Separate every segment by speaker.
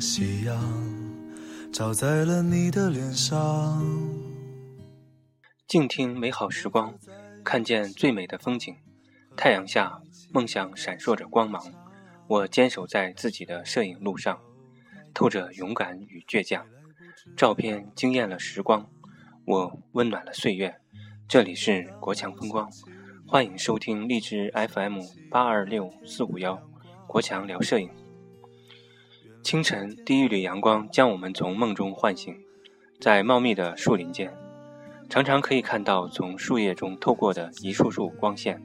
Speaker 1: 夕阳照在了你的脸上。
Speaker 2: 静听美好时光，看见最美的风景。太阳下，梦想闪烁着光芒。我坚守在自己的摄影路上，透着勇敢与倔强。照片惊艳了时光，我温暖了岁月。这里是国强风光，欢迎收听荔枝 FM 八二六四五幺，国强聊摄影。清晨第一缕阳光将我们从梦中唤醒，在茂密的树林间，常常可以看到从树叶中透过的一束束光线。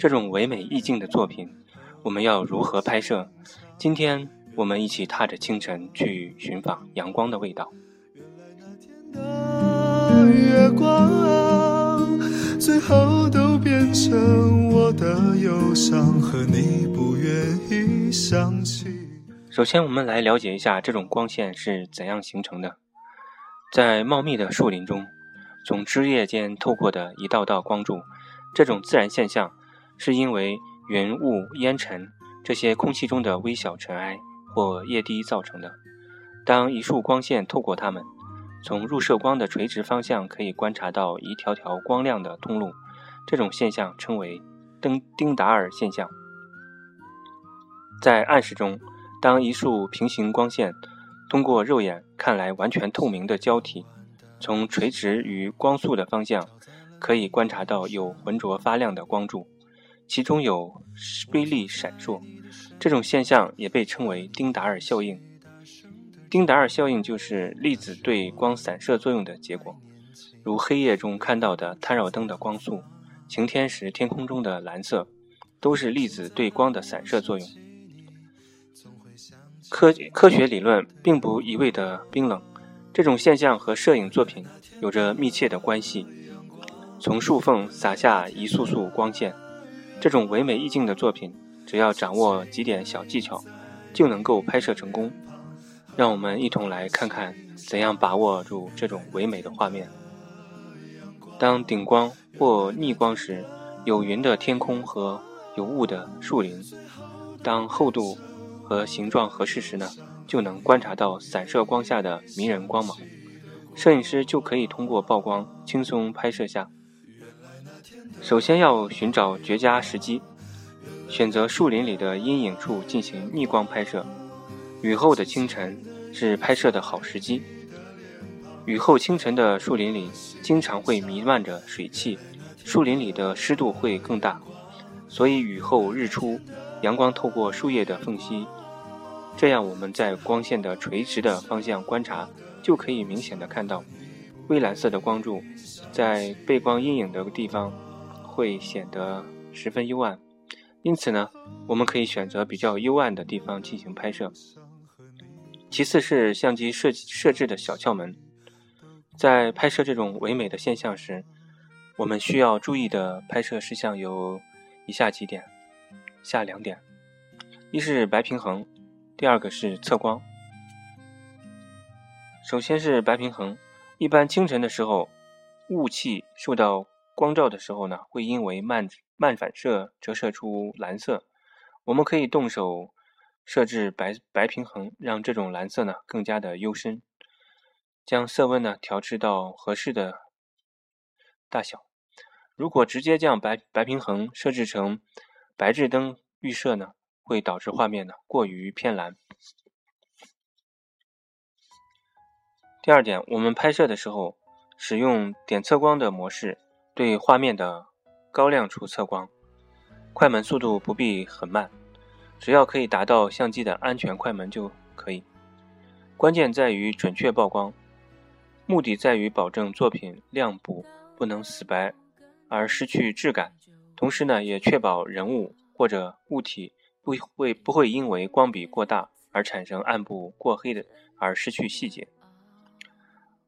Speaker 2: 这种唯美意境的作品，我们要如何拍摄？今天我们一起踏着清晨去寻访阳光的味道。
Speaker 1: 月光，最后都变成我的忧伤，和你不愿意想起。
Speaker 2: 首先，我们来了解一下这种光线是怎样形成的。在茂密的树林中，从枝叶间透过的一道道光柱，这种自然现象，是因为云雾、烟尘这些空气中的微小尘埃或液滴造成的。当一束光线透过它们，从入射光的垂直方向可以观察到一条条光亮的通路，这种现象称为丁丁达尔现象。在暗室中。当一束平行光线通过肉眼看来完全透明的胶体，从垂直于光速的方向，可以观察到有浑浊发亮的光柱，其中有微粒闪烁。这种现象也被称为丁达尔效应。丁达尔效应就是粒子对光散射作用的结果，如黑夜中看到的探照灯的光速，晴天时天空中的蓝色，都是粒子对光的散射作用。科科学理论并不一味的冰冷，这种现象和摄影作品有着密切的关系。从树缝洒下一束束光线，这种唯美意境的作品，只要掌握几点小技巧，就能够拍摄成功。让我们一同来看看怎样把握住这种唯美的画面。当顶光或逆光时，有云的天空和有雾的树林；当厚度。和形状合适时呢，就能观察到散射光下的迷人光芒，摄影师就可以通过曝光轻松拍摄下。首先要寻找绝佳时机，选择树林里的阴影处进行逆光拍摄。雨后的清晨是拍摄的好时机。雨后清晨的树林里经常会弥漫着水汽，树林里的湿度会更大，所以雨后日出，阳光透过树叶的缝隙。这样，我们在光线的垂直的方向观察，就可以明显的看到，微蓝色的光柱在背光阴影的地方会显得十分幽暗。因此呢，我们可以选择比较幽暗的地方进行拍摄。其次是相机设设置的小窍门，在拍摄这种唯美的现象时，我们需要注意的拍摄事项有以下几点，下两点，一是白平衡。第二个是测光。首先是白平衡，一般清晨的时候，雾气受到光照的时候呢，会因为慢慢反射折射出蓝色。我们可以动手设置白白平衡，让这种蓝色呢更加的幽深。将色温呢调制到合适的大小。如果直接将白白平衡设置成白炽灯预设呢？会导致画面呢过于偏蓝。第二点，我们拍摄的时候使用点测光的模式，对画面的高亮处测光，快门速度不必很慢，只要可以达到相机的安全快门就可以。关键在于准确曝光，目的在于保证作品亮部不能死白而失去质感，同时呢也确保人物或者物体。不会不会因为光比过大而产生暗部过黑的而失去细节。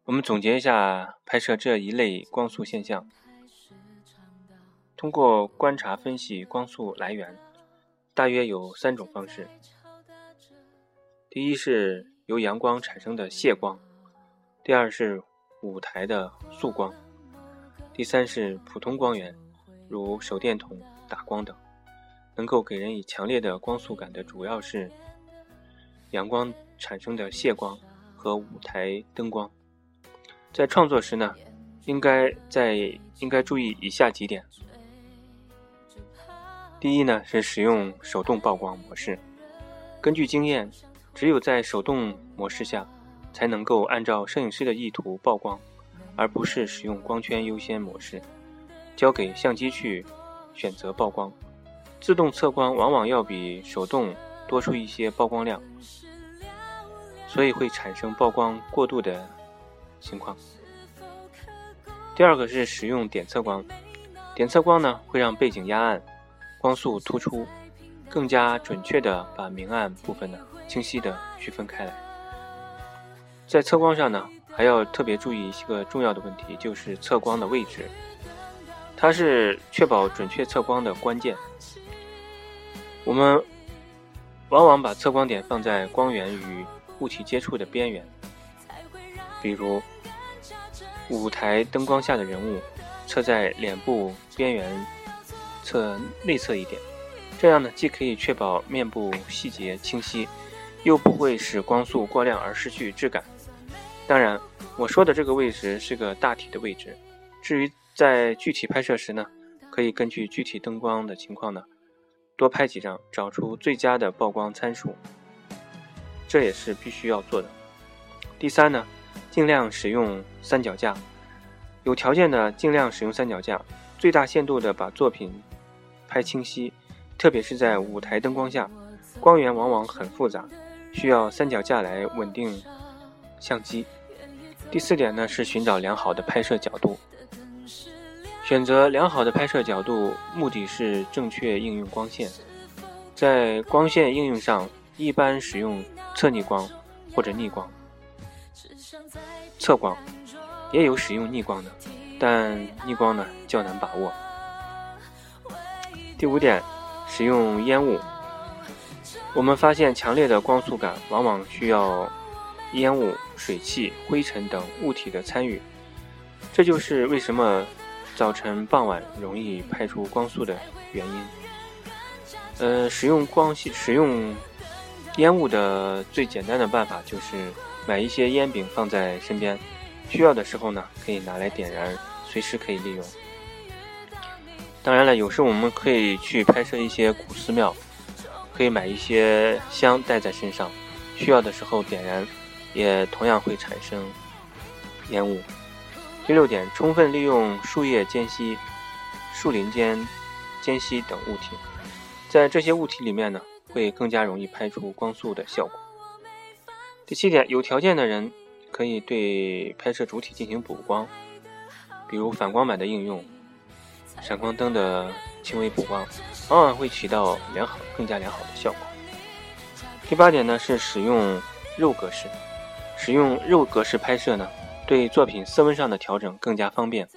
Speaker 2: 我们总结一下拍摄这一类光速现象，通过观察分析光速来源，大约有三种方式。第一是由阳光产生的泄光，第二是舞台的速光，第三是普通光源，如手电筒打光等。能够给人以强烈的光速感的主要是阳光产生的谢光和舞台灯光。在创作时呢，应该在应该注意以下几点。第一呢是使用手动曝光模式。根据经验，只有在手动模式下，才能够按照摄影师的意图曝光，而不是使用光圈优先模式，交给相机去选择曝光。自动测光往往要比手动多出一些曝光量，所以会产生曝光过度的情况。第二个是使用点测光，点测光呢会让背景压暗。光速突出，更加准确地把明暗部分呢清晰地区分开来。在测光上呢，还要特别注意一个重要的问题，就是测光的位置，它是确保准确测光的关键。我们往往把测光点放在光源与物体接触的边缘，比如舞台灯光下的人物，测在脸部边缘。侧内侧一点，这样呢，既可以确保面部细节清晰，又不会使光速过亮而失去质感。当然，我说的这个位置是个大体的位置，至于在具体拍摄时呢，可以根据具体灯光的情况呢，多拍几张，找出最佳的曝光参数。这也是必须要做的。第三呢，尽量使用三脚架，有条件的尽量使用三脚架，最大限度的把作品。拍清晰，特别是在舞台灯光下，光源往往很复杂，需要三脚架来稳定相机。第四点呢是寻找良好的拍摄角度，选择良好的拍摄角度，目的是正确应用光线。在光线应用上，一般使用侧逆光或者逆光。侧光也有使用逆光的，但逆光呢较难把握。第五点，使用烟雾。我们发现强烈的光速感往往需要烟雾、水汽、灰尘等物体的参与，这就是为什么早晨、傍晚容易拍出光速的原因。呃，使用光、使用烟雾的最简单的办法就是买一些烟饼放在身边，需要的时候呢可以拿来点燃，随时可以利用。当然了，有时我们可以去拍摄一些古寺庙，可以买一些香带在身上，需要的时候点燃，也同样会产生烟雾。第六点，充分利用树叶间隙、树林间间隙等物体，在这些物体里面呢，会更加容易拍出光速的效果。第七点，有条件的人可以对拍摄主体进行补光，比如反光板的应用。闪光灯的轻微补光，往往会起到良好、更加良好的效果。第八点呢是使用肉格式，使用肉格式拍摄呢，对作品色温上的调整更加方便，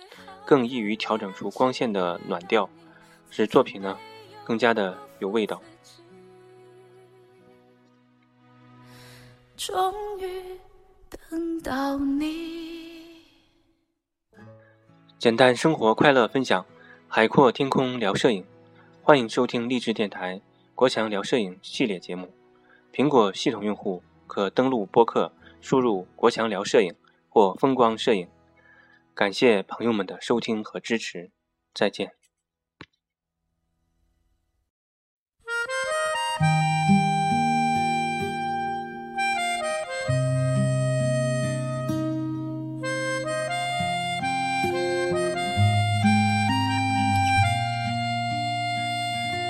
Speaker 2: 更易于调整出光线的暖调，使作品呢更加的有味道。终于等到你，简单生活，快乐分享。海阔天空聊摄影，欢迎收听励志电台国强聊摄影系列节目。苹果系统用户可登录播客，输入“国强聊摄影”或“风光摄影”。感谢朋友们的收听和支持，再见。